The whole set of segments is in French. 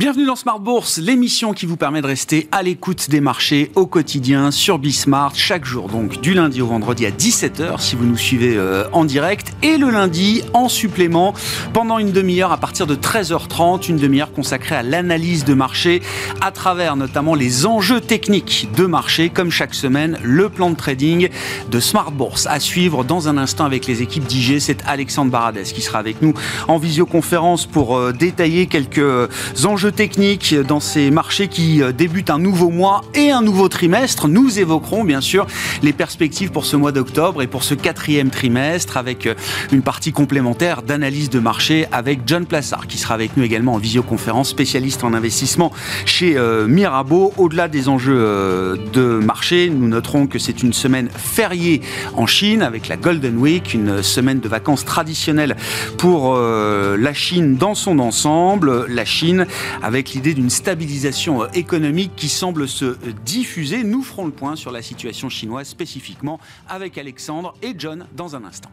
Bienvenue dans Smart Bourse, l'émission qui vous permet de rester à l'écoute des marchés au quotidien sur Bismart, chaque jour donc du lundi au vendredi à 17h si vous nous suivez euh, en direct et le lundi en supplément pendant une demi-heure à partir de 13h30, une demi-heure consacrée à l'analyse de marché à travers notamment les enjeux techniques de marché comme chaque semaine, le plan de trading de Smart Bourse à suivre dans un instant avec les équipes d'IG, c'est Alexandre Baradès qui sera avec nous en visioconférence pour euh, détailler quelques enjeux technique dans ces marchés qui euh, débutent un nouveau mois et un nouveau trimestre. Nous évoquerons bien sûr les perspectives pour ce mois d'octobre et pour ce quatrième trimestre avec euh, une partie complémentaire d'analyse de marché avec John Plassard qui sera avec nous également en visioconférence, spécialiste en investissement chez euh, Mirabeau. Au-delà des enjeux de marché, nous noterons que c'est une semaine fériée en Chine avec la Golden Week, une semaine de vacances traditionnelle pour la Chine dans son ensemble. La Chine avec l'idée d'une stabilisation euh, économique qui semble se euh, diffuser. Nous ferons le point sur la situation chinoise spécifiquement avec Alexandre et John dans un instant.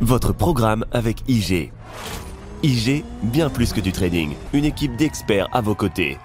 Votre programme avec IG. IG, bien plus que du trading, une équipe d'experts à vos côtés.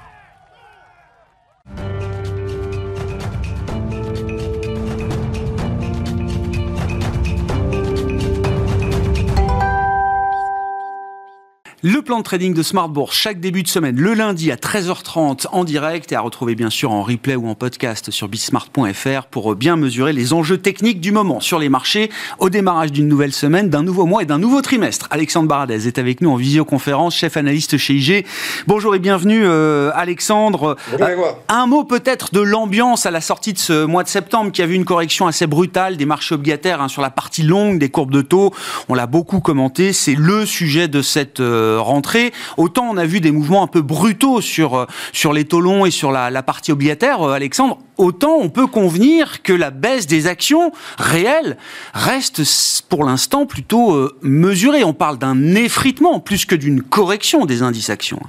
Le plan de trading de Smart Bourse, chaque début de semaine, le lundi à 13h30 en direct et à retrouver bien sûr en replay ou en podcast sur bismart.fr pour bien mesurer les enjeux techniques du moment sur les marchés au démarrage d'une nouvelle semaine, d'un nouveau mois et d'un nouveau trimestre. Alexandre Baradez est avec nous en visioconférence, chef analyste chez IG. Bonjour et bienvenue euh, Alexandre. Bonjour, euh, un mot peut-être de l'ambiance à la sortie de ce mois de septembre qui a vu une correction assez brutale des marchés obligataires hein, sur la partie longue des courbes de taux. On l'a beaucoup commenté, c'est le sujet de cette euh, rentrée. Autant on a vu des mouvements un peu brutaux sur, euh, sur les taux et sur la, la partie obligataire, euh, Alexandre, autant on peut convenir que la baisse des actions réelles reste pour l'instant plutôt euh, mesurée. On parle d'un effritement plus que d'une correction des indices actions.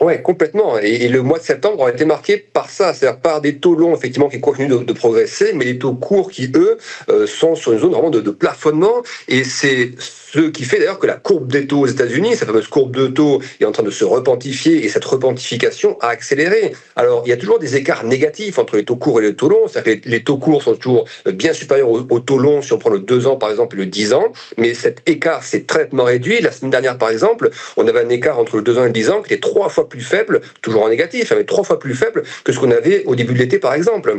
Oui, complètement. Et, le mois de septembre a été marqué par ça, c'est-à-dire par des taux longs effectivement qui continuent de, progresser, mais les taux courts qui eux sont sur une zone vraiment de, plafonnement. Et c'est ce qui fait d'ailleurs que la courbe des taux aux États-Unis, cette fameuse courbe de taux, est en train de se repentifier et cette repentification a accéléré. Alors, il y a toujours des écarts négatifs entre les taux courts et les taux longs. C'est-à-dire que les taux courts sont toujours bien supérieurs aux, taux longs si on prend le 2 ans par exemple et le 10 ans. Mais cet écart s'est très réduit. La semaine dernière, par exemple, on avait un écart entre le 2 ans et le 10 ans qui était trois fois plus faible, toujours en négatif, hein, mais trois fois plus faible que ce qu'on avait au début de l'été, par exemple.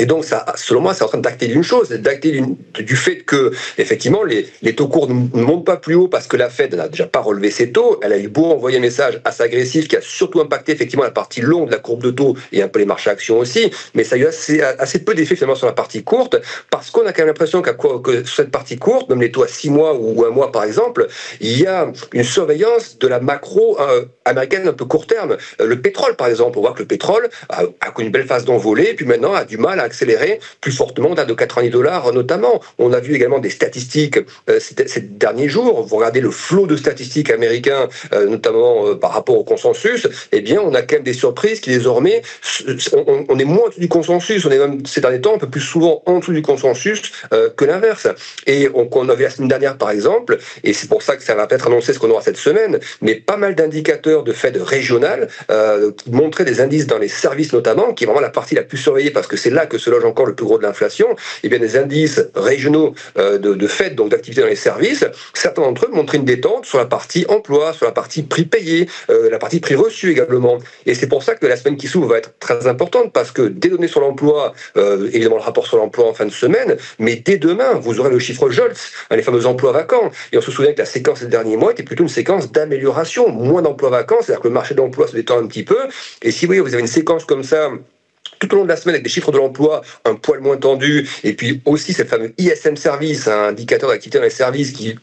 Et donc, ça, selon moi, c'est en train d'acter d'une chose, d'acter du fait que, effectivement, les, les, taux courts ne montent pas plus haut parce que la Fed n'a déjà pas relevé ses taux. Elle a eu beau envoyer un message assez agressif qui a surtout impacté, effectivement, la partie longue de la courbe de taux et un peu les marchés actions aussi. Mais ça a eu assez, peu d'effet, finalement, sur la partie courte parce qu'on a quand même l'impression qu'à que sur cette partie courte, même les taux à six mois ou un mois, par exemple, il y a une surveillance de la macro euh, américaine un peu court terme. Euh, le pétrole, par exemple, on voit que le pétrole a, a connu une belle phase d'envolée, puis maintenant a du mal à accéléré plus fortement d'un de 90 dollars notamment. On a vu également des statistiques euh, ces, derniers jours. Vous regardez le flot de statistiques américains, euh, notamment euh, par rapport au consensus, eh bien, on a quand même des surprises qui désormais, on, est moins en dessous du consensus. On est même ces derniers temps un peu plus souvent en dessous du consensus que l'inverse. Et on, on a vu la semaine dernière, par exemple, et c'est pour ça que ça va peut-être annoncer ce qu'on aura cette semaine, mais pas mal d'indicateurs de Fed régional qui montraient des indices dans les services notamment, qui est vraiment la partie la plus surveillée parce que c'est là que que se loge encore le plus gros de l'inflation, eh bien des indices régionaux euh, de, de fait, donc d'activité dans les services, certains d'entre eux montrent une détente sur la partie emploi, sur la partie prix payé, euh, la partie prix reçu également. Et c'est pour ça que la semaine qui s'ouvre va être très importante parce que des données sur l'emploi, euh, évidemment le rapport sur l'emploi en fin de semaine, mais dès demain, vous aurez le chiffre JOLTS, hein, les fameux emplois vacants. Et on se souvient que la séquence des derniers mois était plutôt une séquence d'amélioration, moins d'emplois vacants, c'est-à-dire que le marché de l'emploi se détend un petit peu. Et si voyez, vous avez une séquence comme ça tout au long de la semaine avec des chiffres de l'emploi un poil moins tendus, et puis aussi cette fameux ISM service, un indicateur d'activité dans les services qui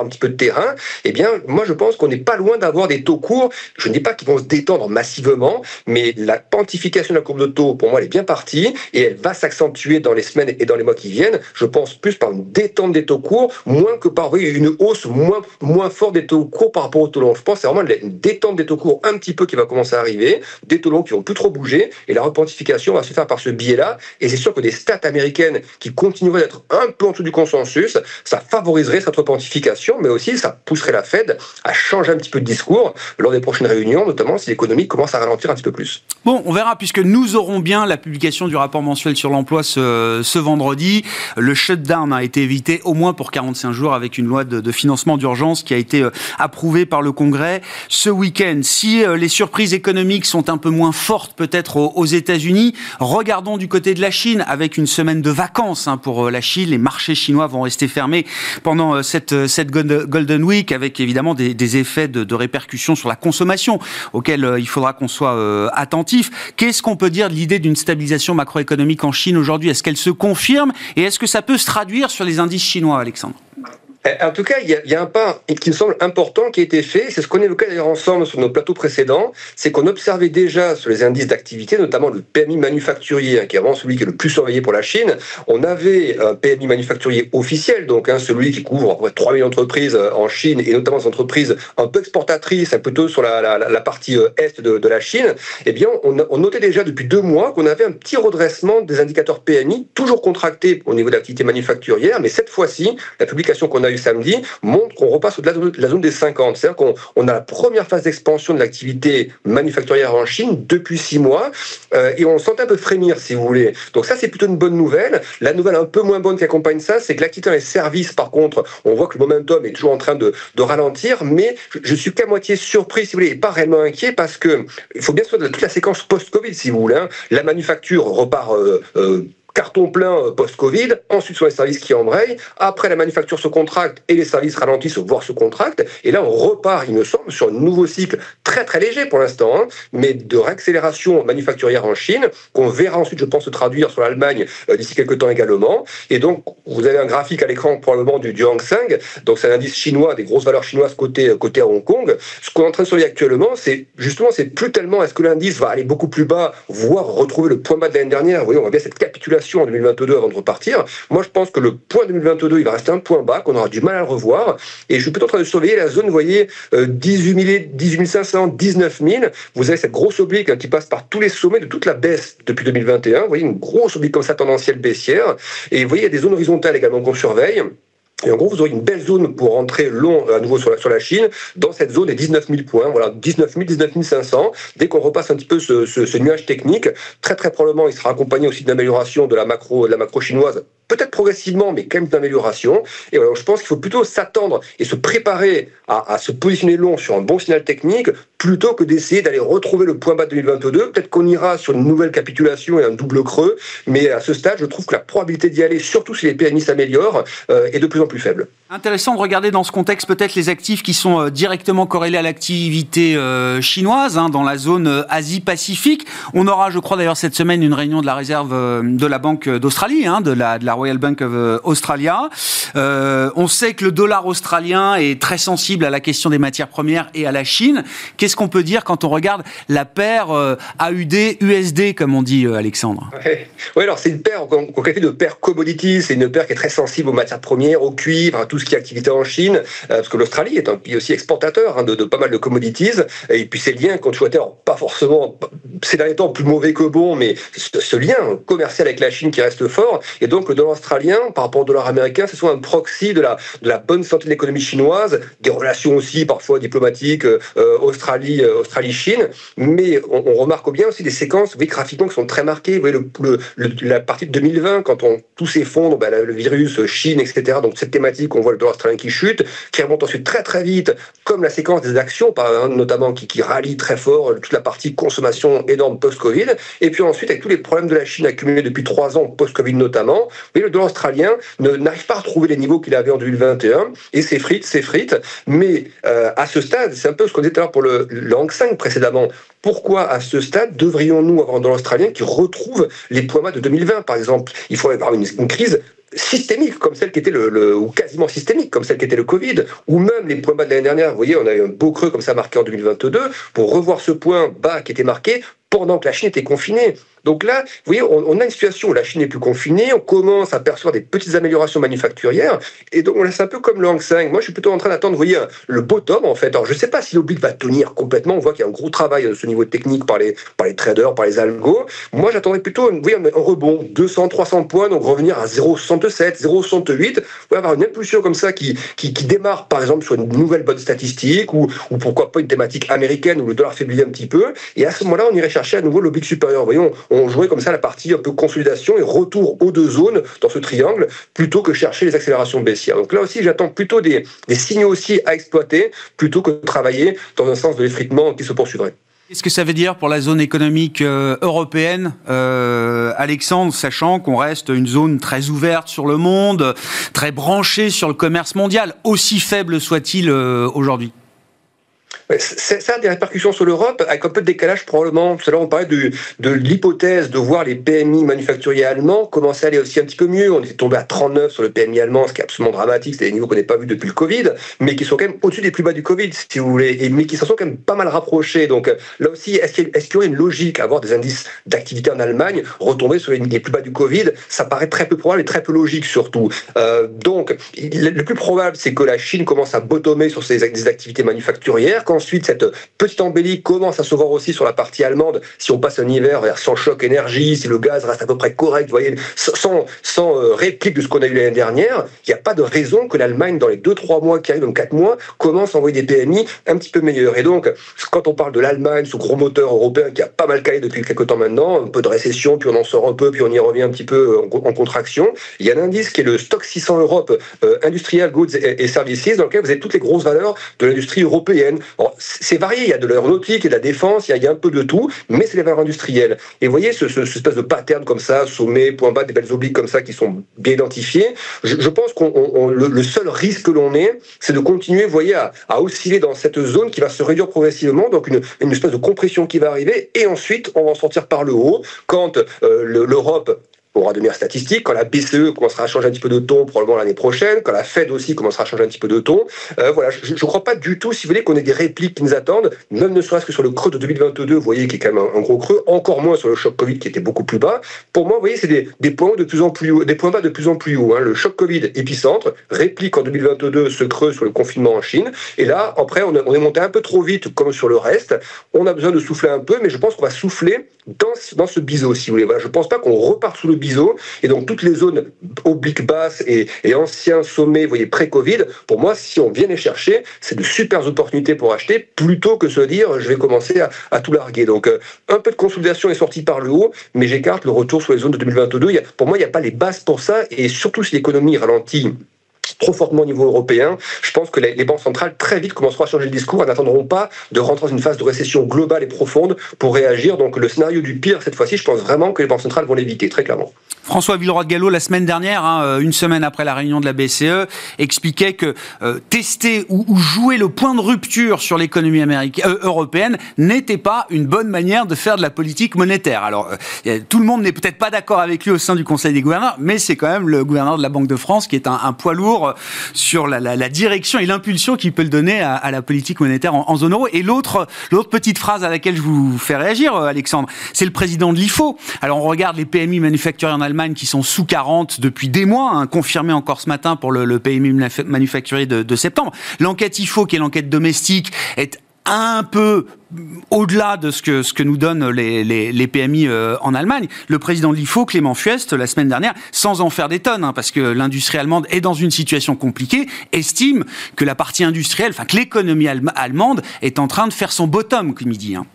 un petit peu de terrain, eh bien, moi, je pense qu'on n'est pas loin d'avoir des taux courts. Je ne dis pas qu'ils vont se détendre massivement, mais la quantification de la courbe de taux, pour moi, elle est bien partie et elle va s'accentuer dans les semaines et dans les mois qui viennent. Je pense plus par une détente des taux courts, moins que par une hausse moins, forte des taux courts par rapport aux taux longs. Je pense c'est vraiment une détente des taux courts un petit peu qui va commencer à arriver, des taux longs qui vont plus trop bouger et la repentification va se faire par ce biais-là. Et c'est sûr que des stats américaines qui continueraient d'être un peu en dessous du consensus, ça favoriserait cette repentification mais aussi ça pousserait la Fed à changer un petit peu de discours lors des prochaines réunions, notamment si l'économie commence à ralentir un petit peu plus. Bon, on verra puisque nous aurons bien la publication du rapport mensuel sur l'emploi ce, ce, vendredi. Le shutdown a été évité au moins pour 45 jours avec une loi de, de financement d'urgence qui a été euh, approuvée par le Congrès ce week-end. Si euh, les surprises économiques sont un peu moins fortes peut-être aux, aux États-Unis, regardons du côté de la Chine avec une semaine de vacances hein, pour euh, la Chine. Les marchés chinois vont rester fermés pendant cette, cette Golden Week avec évidemment des, effets de, de, répercussion sur la consommation auxquels il faudra qu'on soit euh, attentif. Qu'est-ce qu'on peut dire de l'idée d'une stabilisation macroéconomique en Chine aujourd'hui? Est-ce qu'elle se confirme? Et est-ce que ça peut se traduire sur les indices chinois, Alexandre? En tout cas, il y, a, un pas qui me semble important qui a été fait. C'est ce qu'on évoquait d'ailleurs ensemble sur nos plateaux précédents. C'est qu'on observait déjà sur les indices d'activité, notamment le PMI manufacturier, hein, qui est vraiment celui qui est le plus surveillé pour la Chine. On avait un PMI manufacturier officiel, donc hein, celui qui couvre 3 000 entreprises euh, en Chine et notamment des entreprises un peu exportatrices, plutôt sur la, la, la partie euh, est de, de, la Chine. Eh bien, on, on notait déjà depuis deux mois qu'on avait un petit redressement des indicateurs PMI, toujours contractés au niveau de l'activité manufacturière, mais cette fois-ci, la publication qu'on a samedi montre qu'on repasse au-delà de la zone des 50. C'est-à-dire qu'on on a la première phase d'expansion de l'activité manufacturière en Chine depuis six mois euh, et on sent un peu frémir, si vous voulez. Donc ça, c'est plutôt une bonne nouvelle. La nouvelle un peu moins bonne qui accompagne ça, c'est que l'activité dans les services, par contre, on voit que le momentum est toujours en train de, de ralentir, mais je, suis qu'à moitié surpris, si vous voulez, et pas réellement inquiet parce que il faut bien de toute la séquence post-Covid, si vous voulez. Hein. La manufacture repart euh, euh, carton plein euh, post-Covid, ensuite sur les services qui embrayent, après la manufacture se contracte et les services ralentissent, voire se contractent, et là on repart, il me semble, sur un nouveau cycle très très léger pour l'instant, hein, mais de réaccélération manufacturière en Chine, qu'on verra ensuite, je pense, se traduire sur l'Allemagne euh, d'ici quelques temps également. Et donc, vous avez un graphique à l'écran probablement du, du Hang Seng, donc c'est un indice chinois, des grosses valeurs chinoises côté, euh, côté à Hong Kong. Ce qu'on est en train de surveiller actuellement, c'est justement, c'est plus tellement est-ce que l'indice va aller beaucoup plus bas, voire retrouver le point bas de l'année dernière. Vous voyez, on voit bien cette capitulation en 2022 avant de repartir. Moi, je pense que le point 2022, il va rester un point bas, qu'on aura du mal à le revoir. Et je suis peut-être en train de surveiller la zone, vous voyez, 18 000, 18 500, 19 000. Vous avez cette grosse oblique hein, qui passe par tous les sommets de toute la baisse depuis 2021. Vous voyez, une grosse oblique comme ça, tendancielle baissière. Et vous voyez, il y a des zones horizontales également qu'on surveille. Et en gros, vous aurez une belle zone pour rentrer long à nouveau sur la, sur la Chine, dans cette zone des 19 000 points. Voilà, 19 000, 19 500. Dès qu'on repasse un petit peu ce, ce, ce, nuage technique, très très probablement, il sera accompagné aussi d'amélioration de la macro, de la macro chinoise peut-être progressivement, mais quand même d'amélioration. Et voilà, je pense qu'il faut plutôt s'attendre et se préparer à, se positionner long sur un bon signal technique, plutôt que d'essayer d'aller retrouver le point bas de 2022. Peut-être qu'on ira sur une nouvelle capitulation et un double creux, mais à ce stade, je trouve que la probabilité d'y aller, surtout si les PMI s'améliorent, euh, est de plus en plus faible. Intéressant de regarder dans ce contexte peut-être les actifs qui sont euh, directement corrélés à l'activité euh, chinoise hein, dans la zone Asie-Pacifique. On aura, je crois d'ailleurs cette semaine, une réunion de la réserve de la Banque d'Australie, hein, de, la, de la Royal Bank of Australia. on sait que le dollar australien est très sensible à la question des matières premières et à la Chine. Qu'on peut dire quand on regarde la paire AUD-USD, comme on dit, Alexandre? Ouais. Oui, alors c'est une paire qu'on qualifie de paire commodity. C'est une paire qui est très sensible aux matières premières, au cuivre, à tout ce qui est activité en Chine, euh, parce que l'Australie est un pays aussi exportateur hein, de, pas mal de commodities, et puis ces liens qu'on souhaitait, pas forcément ces derniers temps plus mauvais que bon, mais ce, lien commercial avec la Chine qui reste fort, et donc le dollar australien par rapport au dollar américain, c'est soit un proxy de la, bonne santé de l'économie chinoise, des relations aussi parfois diplomatiques euh, Australie, euh, Australie-Chine, mais on, remarque bien aussi des séquences, graphiquement qui sont très marquées, vous voyez, la partie de 2020, quand on, tout s'effondre, ben, le virus, Chine, etc., donc cette thématique, on voit le dollar australien qui chute, qui remonte ensuite très très vite, comme la séquence des actions, notamment qui, qui rallie très fort toute la partie consommation énorme post-Covid, et puis ensuite avec tous les problèmes de la Chine accumulés depuis trois ans, post-Covid notamment, mais le dollar australien n'arrive pas à retrouver les niveaux qu'il avait en 2021, et s'effrite, s'effrite, mais euh, à ce stade, c'est un peu ce qu'on disait tout à l'heure pour le, le Hang précédemment, pourquoi à ce stade devrions-nous avoir un dollar australien qui retrouve les points bas de 2020 par exemple? Il faut avoir une, crise systémique comme celle qui était le, le, ou quasiment systémique comme celle qui était le Covid ou même les points bas de l'année dernière. Vous voyez on a eu un beau creux comme ça marqué en 2022 pour revoir ce point bas qui était marqué pendant que la Chine était confinée Donc là, vous voyez, on, a une situation où la Chine est plus confinée, on commence à percevoir des petites améliorations manufacturières, et donc là, c'est un peu comme le Hang Seng. Moi, je suis plutôt en train d'attendre, vous voyez, le bottom, en fait. Alors, je ne sais pas si l'oblique va tenir complètement, on voit qu'il y a un gros travail à ce niveau technique par les, par les traders, par les algos. Moi, j'attendrais plutôt vous voyez, un rebond, 200, 300 points, donc revenir à 0,67, 0,68, vous avoir une impulsion comme ça qui, qui, démarre, par exemple, sur une nouvelle bonne statistique, ou, ou pourquoi pas une thématique américaine où le dollar faiblit un petit peu, et à ce moment-là, on irait chercher à nouveau l'oblique supérieur. Voyons, on jouerait comme ça la partie un peu consolidation et retour aux deux zones dans ce triangle, plutôt que chercher les accélérations baissières. Donc là aussi, j'attends plutôt des, des signaux aussi à exploiter, plutôt que de travailler dans un sens de l'effritement qui se poursuivrait. Qu'est-ce que ça veut dire pour la zone économique euh, européenne, euh, Alexandre, sachant qu'on reste une zone très ouverte sur le monde, très branchée sur le commerce mondial, aussi faible soit-il euh, aujourd'hui? Ça a des répercussions sur l'Europe, avec un peu de décalage probablement. Tout à l'heure, on parlait de, de l'hypothèse de voir les PMI manufacturiers allemands commencer à aller aussi un petit peu mieux. On était tombé à 39 sur le PMI allemand, ce qui est absolument dramatique. C'est des niveaux qu'on n'a pas vus depuis le Covid, mais qui sont quand même au-dessus des plus bas du Covid, si vous voulez, et, mais qui s'en sont quand même pas mal rapprochés. Donc là aussi, est-ce qu'il y, aurait une logique à avoir des indices d'activité en Allemagne retomber sur les, plus bas du Covid? Ça paraît très peu probable et très peu logique surtout. Euh, donc, le plus probable, c'est que la Chine commence à bottomer sur ses activités manufacturières ensuite cette petite embellie commence à se voir aussi sur la partie allemande. Si on passe un hiver vers sans choc énergie, si le gaz reste à peu près correct, vous voyez, sans, sans euh, réplique de ce qu'on a eu l'année dernière, il n'y a pas de raison que l'Allemagne, dans les 2-3 mois qui arrivent, dans 4 mois, commence à envoyer des PMI un petit peu meilleurs. Et donc, quand on parle de l'Allemagne, ce gros moteur européen qui a pas mal calé depuis quelques temps maintenant, un peu de récession, puis on en sort un peu, puis on y revient un petit peu en, contraction, il y a un indice qui est le stock 600 Europe euh, Industrial Goods et, Services, dans lequel vous avez toutes les grosses valeurs de l'industrie européenne c'est varié. Il y a de l'aéronautique, il y a de la défense, il y, a, un peu de tout, mais c'est les valeurs industrielles. Et vous voyez ce, espèce de pattern comme ça, sommet, point bas, des belles obliques comme ça qui sont bien identifiés. Je, pense que le, seul risque que l'on ait, c'est de continuer, voyez, à, osciller dans cette zone qui va se réduire progressivement, donc une, espèce de compression qui va arriver, et ensuite on va en sortir par le haut quand euh, l'Europe aura de meilleures statistiques, quand la BCE commencera à changer un petit peu de ton probablement l'année prochaine, quand la Fed aussi commencera à changer un petit peu de ton. Euh, voilà, je ne crois pas du tout, si vous voulez, qu'on ait des répliques qui nous attendent, même ne serait-ce que sur le creux de 2022, vous voyez, qui est quand même un, gros creux, encore moins sur le choc Covid qui était beaucoup plus bas. Pour moi, vous voyez, c'est des, des, points de plus en plus haut, des points bas de plus en plus haut. Hein. Le choc Covid épicentre, réplique en 2022 ce creux sur le confinement en Chine. Et là, après, on, on est monté un peu trop vite, comme sur le reste. On a besoin de souffler un peu, mais je pense qu'on va souffler dans, ce biseau, si vous voulez. Voilà, je pense pas qu'on repart sous le Et donc, toutes les zones obliques basses et, anciens sommets, vous voyez, pré-Covid, pour moi, si on vient les chercher, c'est de super opportunités pour acheter plutôt que se dire je vais commencer à, tout larguer. Donc, euh, un peu de consolidation est sorti par le haut, mais j'écarte le retour sur les zones de 2022. pour moi, il n'y a pas les bases pour ça. Et surtout, si l'économie ralentit trop fortement au niveau européen, je pense que les, banques centrales très vite commenceront à changer le discours et n'attendront pas de rentrer dans une phase de récession globale et profonde pour réagir. Donc le scénario du pire cette fois-ci, je pense vraiment que les banques centrales vont l'éviter, très clairement. François Villeroy de Gallo, la semaine dernière, hein, euh, une semaine après la réunion de la BCE, expliquait que euh, tester ou, jouer le point de rupture sur l'économie euh, européenne n'était pas une bonne manière de faire de la politique monétaire. Alors, tout le monde n'est peut-être pas d'accord avec lui au sein du Conseil des gouverneurs, mais c'est quand même le gouverneur de la Banque de France qui est un, poids lourd sur la, direction et l'impulsion qu'il peut le donner à, la politique monétaire en, zone euro. Et l'autre, petite phrase à laquelle je vous fais réagir, Alexandre, c'est le président de l'IFO. Alors, on regarde les PMI manufacturiers en Allemagne qui sont sous 40 depuis des mois, hein, confirmé encore ce matin pour le, PMI manufacturier de, septembre. L'enquête IFO, qui est l'enquête domestique, est un peu au-delà de ce que, nous donnent les, PMI euh, en Allemagne. Le président de l'IFO, Clément Fuest, la semaine dernière, sans en faire des tonnes, hein, parce que l'industrie allemande est dans une situation compliquée, estime que la partie industrielle, enfin que l'économie allemande est en train de faire son bottom, comme il dit. Hein.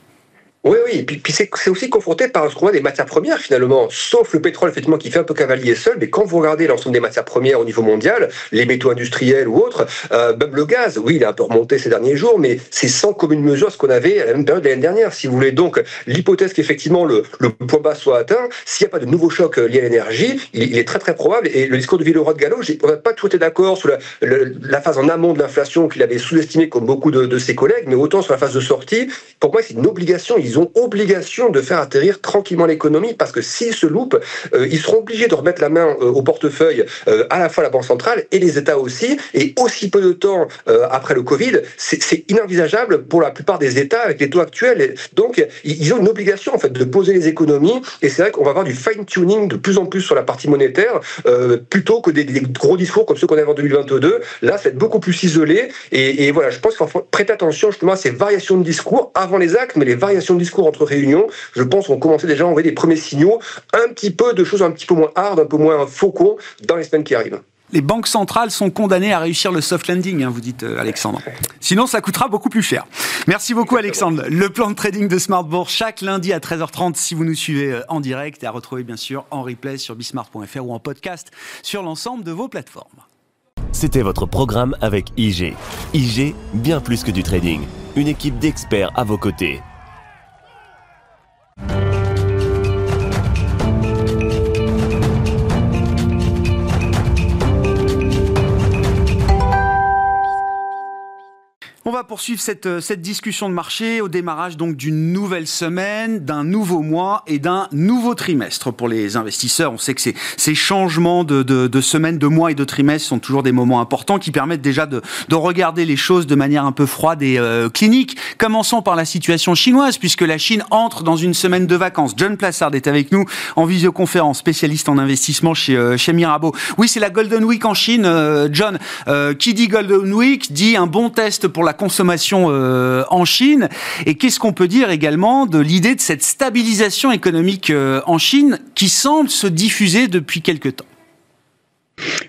Oui, oui, puis, puis c'est aussi confronté par ce qu'on voit des matières premières finalement, sauf le pétrole effectivement qui fait un peu cavalier seul, mais quand vous regardez l'ensemble des matières premières au niveau mondial, les métaux industriels ou autres, euh, le gaz, oui, il a un peu remonté ces derniers jours, mais c'est sans commune mesure ce qu'on avait à la même période de l'année dernière, si vous voulez. Donc l'hypothèse qu'effectivement le, point bas soit atteint, s'il n'y a pas de nouveau choc lié à l'énergie, il, est très très probable, et le discours de Villeroy de Gallo, on n'a pas tout été d'accord sur la, phase en amont de l'inflation qu'il avait sous-estimé comme beaucoup de, ses collègues, mais autant sur la phase de sortie, pour moi c'est une obligation, ils ont obligation de faire atterrir tranquillement l'économie parce que s'ils se loupent, euh, ils seront obligés de remettre la main au portefeuille à la fois la Banque centrale et les États aussi. Et aussi peu de temps après le Covid, c'est inenvisageable pour la plupart des États avec les taux actuels. Donc, ils ont une obligation en fait de poser les économies. Et c'est vrai qu'on va avoir du fine-tuning de plus en plus sur la partie monétaire, plutôt que des, gros discours comme ceux qu'on avait en 2022. Là, c'est beaucoup plus isolé. Et, et voilà, je pense qu'il faut prêter attention justement à ces variations de discours avant les actes, mais les variations de discours entre réunions, je pense qu'on commençait déjà à envoyer des premiers signaux, un petit peu de choses un petit peu moins hard, un peu moins focaux dans les semaines qui arrivent. Les banques centrales sont condamnées à réussir le soft landing, hein, vous dites euh, Alexandre. Sinon, ça coûtera beaucoup plus cher. Merci beaucoup Alexandre. Le plan de trading de Smartbourg chaque lundi à 13h30 si vous nous suivez euh, en direct et à retrouver bien sûr en replay sur bismart.fr ou en podcast sur l'ensemble de vos plateformes. C'était votre programme avec IG. IG, bien plus que du trading. Une équipe d'experts à vos côtés. Thank you. On va poursuivre cette, euh, cette discussion de marché au démarrage donc d'une nouvelle semaine, d'un nouveau mois et d'un nouveau trimestre pour les investisseurs. On sait que ces, ces changements de, de, de semaines, de mois et de trimestres sont toujours des moments importants qui permettent déjà de, de regarder les choses de manière un peu froide et euh, clinique. Commençons par la situation chinoise puisque la Chine entre dans une semaine de vacances. John Plassard est avec nous en visioconférence, spécialiste en investissement chez, euh, chez Mirabeau. Oui, c'est la Golden Week en Chine. John, qui dit Golden Week dit un bon test pour la consommation euh, en Chine. Et qu'est-ce qu'on peut dire également de l'idée de cette stabilisation économique euh, en Chine qui semble se diffuser depuis quelque temps?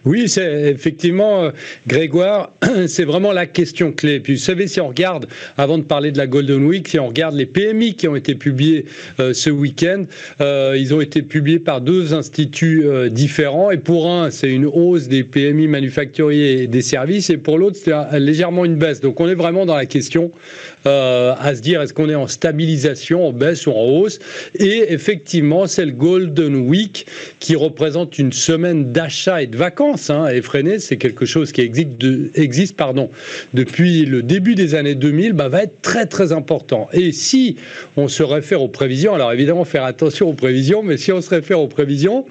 Oui, c'est effectivement, euh, Grégoire, c'est vraiment la question clé. Puis vous savez, si on regarde, avant de parler de la Golden Week, si on regarde les PMI qui ont été publiés euh, ce week-end, euh, ils ont été publiés par deux instituts différents. Et pour un, c'est une hausse des PMI manufacturiers et des services, et pour l'autre, c'est légèrement une baisse. Donc on est vraiment dans la question à se dire, est-ce qu'on est en stabilisation, en baisse ou en hausse? Et effectivement, c'est le Golden Week qui représente une semaine d'achat et de vacances hein, effrénées, c'est quelque chose qui existe, pardon, depuis le début des années 2000, bah, va être très très important. Et si on se réfère aux prévisions, alors évidemment faire attention aux prévisions, mais si on se réfère aux prévisions,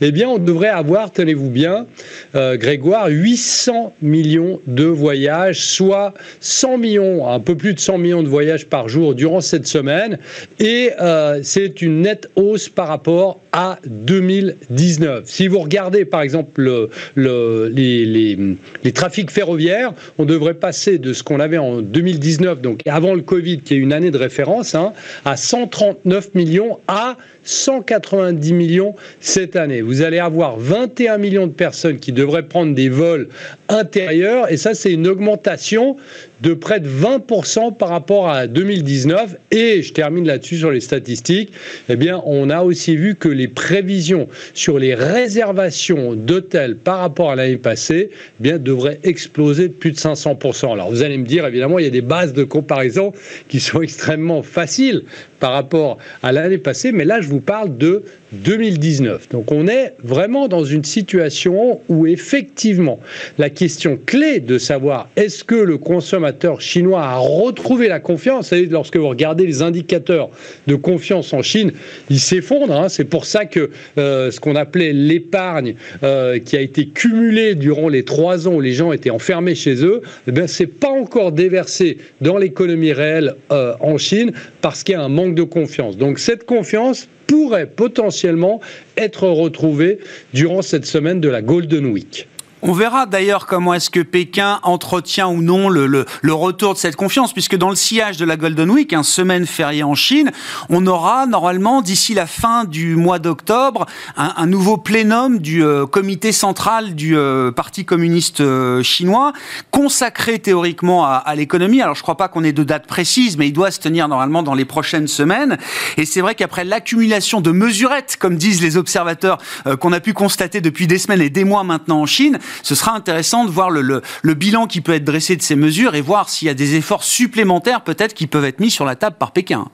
eh bien on devrait avoir, tenez-vous bien, euh, Grégoire, 800 millions de voyages, soit 100 millions, un peu plus de 100 millions de voyages par jour durant cette semaine, et euh, c'est une nette hausse par rapport à 2019. Si vous regardez par exemple le, les, trafics ferroviaires, on devrait passer de ce qu'on avait en 2019, donc avant le Covid, qui est une année de référence, hein, à 139 millions à 190 millions cette année. Vous allez avoir 21 millions de personnes qui devraient prendre des vols intérieurs, et ça c'est une augmentation de près de 20% par rapport à 2019. Et je termine là-dessus sur les statistiques. Eh bien, on a aussi vu que les prévisions sur les réservations d'hôtels par rapport à l'année passée, eh bien, devraient exploser de plus de 500%. Alors, vous allez me dire, évidemment, il y a des bases de comparaison qui sont extrêmement faciles par rapport à l'année passée, mais là, je vous parle de 2019. Donc on est vraiment dans une situation où effectivement la question clé de savoir est-ce que le consommateur chinois a retrouvé la confiance, savez, lorsque vous regardez les indicateurs de confiance en Chine, ils s'effondrent. Hein. C'est pour ça que euh, ce qu'on appelait l'épargne euh, qui a été cumulée durant les trois ans où les gens étaient enfermés chez eux, eh c'est pas encore déversé dans l'économie réelle euh, en Chine parce qu'il y a un manque de confiance. Donc cette confiance pourrait potentiellement être retrouvé durant cette semaine de la Golden Week. On verra d'ailleurs comment est-ce que Pékin entretient ou non le, le, retour de cette confiance, puisque dans le sillage de la Golden Week, un semaine fériée en Chine, on aura normalement d'ici la fin du mois d'octobre un, nouveau plénum du euh, comité central du euh, Parti communiste euh, chinois, consacré théoriquement à, à l'économie. Alors je ne crois pas qu'on ait de date précise, mais il doit se tenir normalement dans les prochaines semaines. Et c'est vrai qu'après l'accumulation de mesurettes, comme disent les observateurs, qu'on a pu constater depuis des semaines et des mois maintenant en Chine, ce sera intéressant de voir le, bilan qui peut être dressé de ces mesures et voir s'il y a des efforts supplémentaires peut-être qui peuvent être mis sur la table par Pékin.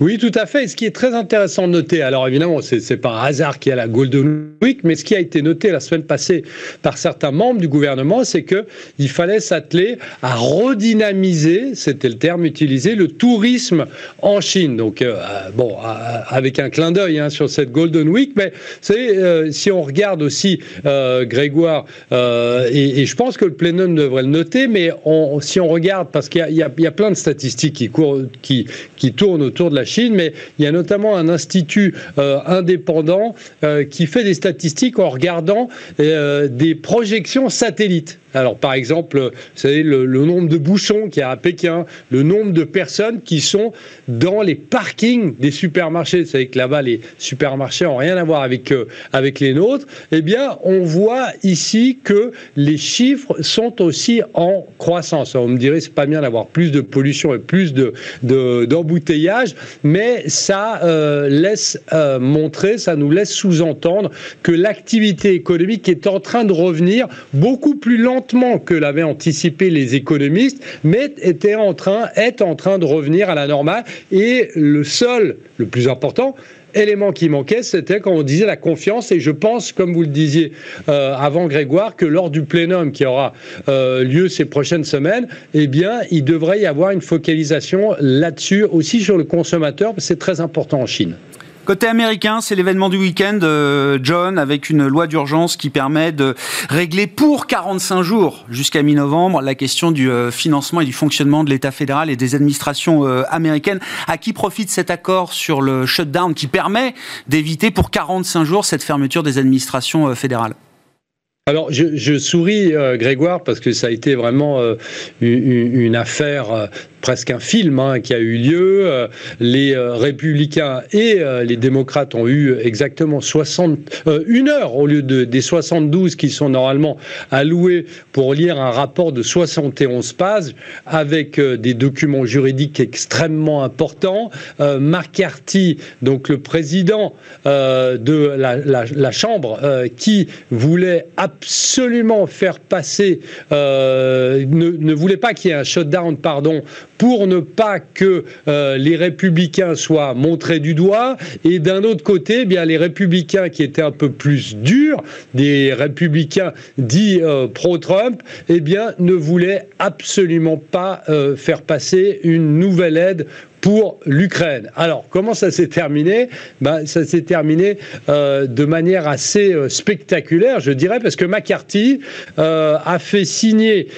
Oui, tout à fait. Et ce qui est très intéressant de noter, alors évidemment, c'est un hasard qu'il y a la Golden Week, mais ce qui a été noté la semaine passée par certains membres du gouvernement, c'est que il fallait s'atteler à redynamiser, c'était le terme utilisé, le tourisme en Chine. Donc, euh, bon, avec un clin d'œil hein, sur cette Golden Week, mais savez, euh, si on regarde aussi euh, Grégoire, et, je pense que le plénum devrait le noter, mais si on regarde, parce qu'il y, y, a plein de statistiques qui, courent, qui, qui tournent autour de la Chine, mais il y a notamment un institut euh, indépendant euh, qui fait des statistiques en regardant euh, des projections satellites. Alors, par exemple, vous savez, le, nombre de bouchons qu'il y a à Pékin, le nombre de personnes qui sont dans les parkings des supermarchés. Vous savez que là-bas, les supermarchés n'ont rien à voir avec, euh, avec les nôtres. Eh bien, on voit ici que les chiffres sont aussi en croissance. on me dirait, c'est pas bien d'avoir plus de pollution et plus de, d'embouteillage, mais ça euh, laisse euh, montrer, ça nous laisse sous-entendre que l'activité économique est en train de revenir beaucoup plus lentement que l'avaient anticipé les économistes, mais était en train, est en train de revenir à la normale. Et le seul, le plus important, élément qui manquait, c'était quand on disait la confiance. Et je pense, comme vous le disiez euh, avant Grégoire, que lors du plénum qui aura euh, lieu ces prochaines semaines, eh bien, il devrait y avoir une focalisation là-dessus, aussi sur le consommateur, c'est très important en Chine. Côté américain, c'est l'événement du week-end, euh, John, avec une loi d'urgence qui permet de régler pour 45 jours jusqu'à mi-novembre la question du euh, financement et du fonctionnement de l'État fédéral et des administrations euh, américaines. À qui profite cet accord sur le shutdown qui permet d'éviter pour 45 jours cette fermeture des administrations fédérales? Alors, je, souris, Grégoire, parce que ça a été vraiment une, affaire presque un film hein, qui a eu lieu. Euh, les euh, républicains et euh, les démocrates ont eu exactement 60, une heure au lieu de, des 72 qui sont normalement alloués pour lire un rapport de 71 pages avec des documents juridiques extrêmement importants. McCarthy, donc le président de la, Chambre, qui voulait absolument faire passer, ne, ne, voulait pas qu'il y ait un shutdown, pardon, pour ne pas que euh, les républicains soient montrés du doigt, et d'un autre côté, eh les républicains qui étaient un peu plus durs, des républicains dits euh, pro-Trump, eh ne voulaient absolument pas euh, faire passer une nouvelle aide pour l'Ukraine. Alors, comment ça s'est terminé? Ben, Ça s'est terminé euh, de manière assez euh, spectaculaire, je dirais, parce que McCarthy euh, a fait signer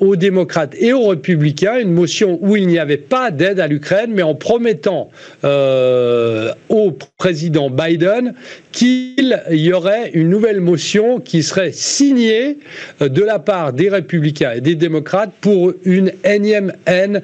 aux démocrates et aux républicains une motion où il n'y avait pas d'aide à l'Ukraine, mais en promettant au président Biden qu'il y aurait une nouvelle motion qui serait signée de la part des républicains et des démocrates pour une énième aide,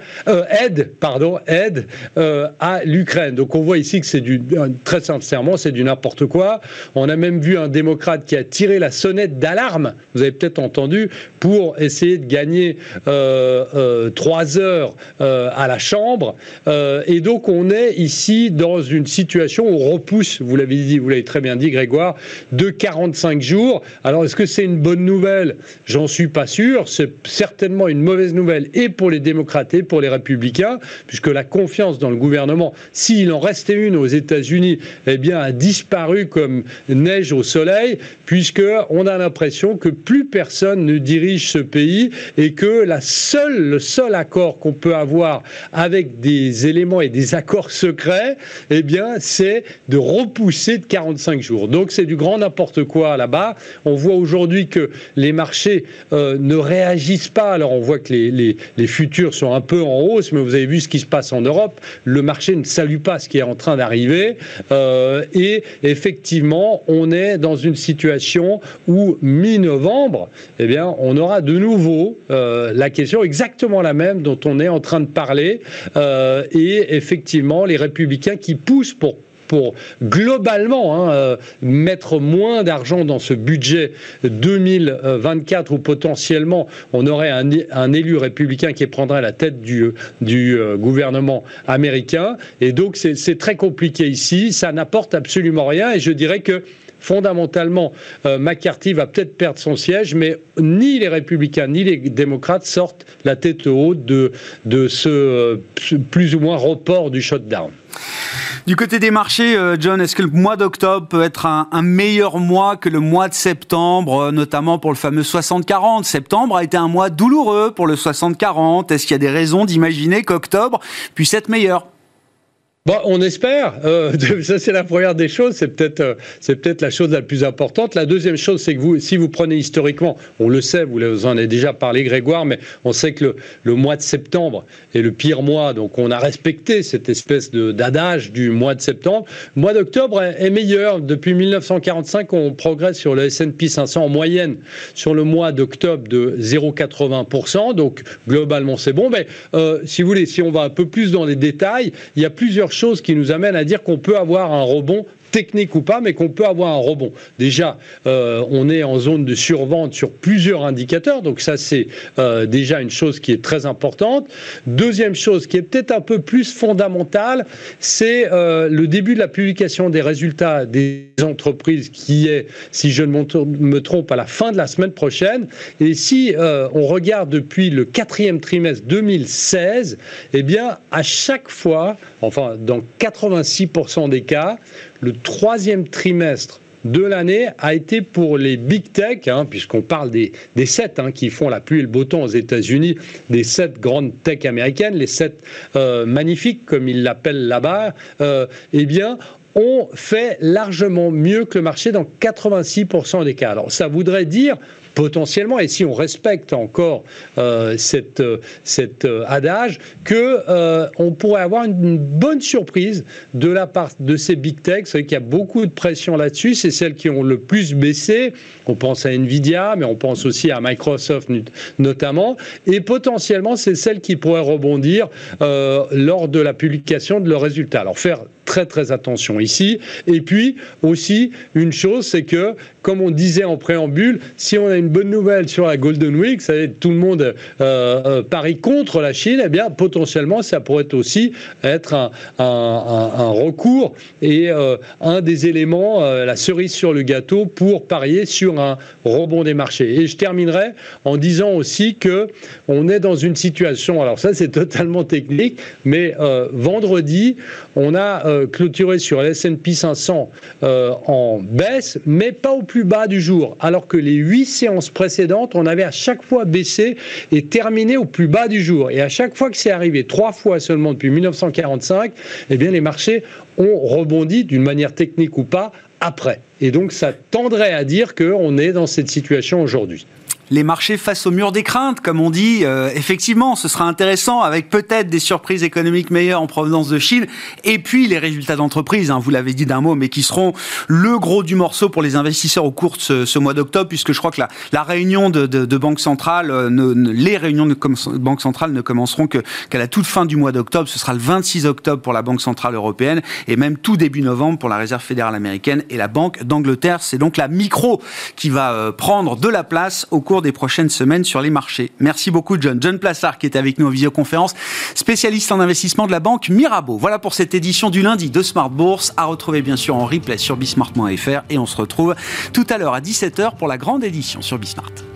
pardon, aide euh, à l'Ukraine. Donc on voit ici que c'est du très sincèrement c'est du n'importe quoi. On a même vu un démocrate qui a tiré la sonnette d'alarme. Vous avez peut-être entendu pour essayer de gagner euh, euh, trois heures à la Chambre. et donc on est ici dans une situation où on repousse, vous l'avez dit, vous l'avez très bien dit Grégoire, de 45 jours. Alors est-ce que c'est une bonne nouvelle? J'en suis pas sûr. C'est certainement une mauvaise nouvelle et pour les démocrates et pour les républicains, puisque la confiance dans le gouvernement, s'il en restait une aux États-Unis, eh bien, a disparu comme neige au soleil, puisque on a l'impression que plus personne ne dirige ce pays et que la seule, le seul accord qu'on peut avoir avec des éléments et des accords secrets, eh bien, c'est de repousser de 45 jours. Donc, c'est du grand n'importe quoi là-bas. On voit aujourd'hui que les marchés euh, ne réagissent pas. Alors, on voit que les, les, futurs sont un peu en hausse, mais vous avez vu ce qui se passe en Europe le marché ne salue pas ce qui est en train d'arriver. Euh, et effectivement, on est dans une situation où mi-novembre, eh bien, on aura de nouveau euh, la question exactement la même dont on est en train de parler. Et effectivement, les républicains qui poussent pour pour globalement hein, euh, mettre moins d'argent dans ce budget 2024 où potentiellement on aurait un, élu républicain qui prendrait la tête du, du euh, gouvernement américain. Et donc c'est très compliqué ici, ça n'apporte absolument rien et je dirais que fondamentalement, euh, McCarthy va peut-être perdre son siège, mais ni les républicains ni les démocrates sortent la tête haute de, de ce plus ou moins report du shutdown. Du côté des marchés, euh, John, est-ce que le mois d'octobre peut être un, meilleur mois que le mois de septembre, euh, notamment pour le fameux 60-40 Septembre a été un mois douloureux pour le 60-40. Est-ce qu'il y a des raisons d'imaginer qu'octobre puisse être meilleur? Bon, on espère. Euh, ça, c'est la première des choses. C'est peut-être, euh, c'est peut-être la chose la plus importante. La deuxième chose, c'est que vous, si vous prenez historiquement, on le sait, vous en avez déjà parlé, Grégoire, mais on sait que le, mois de septembre est le pire mois. Donc, on a respecté cette espèce de d'adage du mois de septembre. Le mois d'octobre est, meilleur. Depuis 1945, on progresse sur le S&P 500 en moyenne sur le mois d'octobre de 0,80%. Donc, globalement, c'est bon. Mais euh, si vous voulez, si on va un peu plus dans les détails, il y a plusieurs chose qui nous amène à dire qu'on peut avoir un rebond technique ou pas, mais qu'on peut avoir un rebond. Déjà, euh, on est en zone de survente sur plusieurs indicateurs, donc ça c'est euh, déjà une chose qui est très importante. Deuxième chose qui est peut-être un peu plus fondamentale, c'est euh, le début de la publication des résultats des entreprises qui est, si je ne me trompe, à la fin de la semaine prochaine. Et si on regarde depuis le quatrième trimestre 2016, eh bien, à chaque fois, enfin dans 86% des cas, le troisième trimestre de l'année a été pour les big tech, hein, puisqu'on parle des, des sept hein, qui font la pluie et le beau temps aux États-Unis, des sept grandes tech américaines, les sept euh, magnifiques, comme ils l'appellent là-bas, euh, eh bien, ont fait largement mieux que le marché dans 86% des cas. Alors ça voudrait dire potentiellement, et si on respecte encore euh, cette, euh, cet euh, adage, que on pourrait avoir une, bonne surprise de la part de ces big tech. C'est qu'il y a beaucoup de pression là-dessus. C'est celles qui ont le plus baissé. On pense à Nvidia, mais on pense aussi à Microsoft notamment. Et potentiellement, c'est celles qui pourraient rebondir lors de la publication de leurs résultats. Alors faire très très attention ici. Et puis aussi, une chose, c'est que, comme on disait en préambule, si on a une bonne nouvelle sur la Golden Week, ça tout le monde euh, euh, parie contre la Chine, eh bien potentiellement ça pourrait aussi être un, recours et euh, un des éléments, la cerise sur le gâteau pour parier sur un rebond des marchés. Et je terminerai en disant aussi que on est dans une situation, alors ça c'est totalement technique, mais vendredi on a clôturé sur l'S&P 500 en baisse, mais pas au plus bas du jour, alors que les huit séances précédentes, on avait à chaque fois baissé et terminé au plus bas du jour. Et à chaque fois que c'est arrivé, trois fois seulement depuis 1945, eh bien les marchés ont rebondi d'une manière technique ou pas après. Et donc ça tendrait à dire qu'on est dans cette situation aujourd'hui les marchés face au mur des craintes, comme on dit. Euh, effectivement, ce sera intéressant avec peut-être des surprises économiques meilleures en provenance de Chine et puis les résultats d'entreprise, hein, vous l'avez dit d'un mot, mais qui seront le gros du morceau pour les investisseurs au cours de ce, mois d'octobre, puisque je crois que la, la réunion de, de, de Banque Centrale, euh, ne, les réunions de Banque Centrale ne commenceront qu'à la toute fin du mois d'octobre. Ce sera le 26 octobre pour la Banque Centrale Européenne et même tout début novembre pour la Réserve fédérale américaine et la Banque d'Angleterre. C'est donc la micro qui va euh, prendre de la place au des prochaines semaines sur les marchés. Merci beaucoup John. John Plassard qui est avec nous en visioconférence, spécialiste en investissement de la banque Mirabeau. Voilà pour cette édition du lundi de Smart Bourse, à retrouver bien sûr en replay sur bismart.fr et on se retrouve tout à l'heure à 17h pour la grande édition sur Bismart.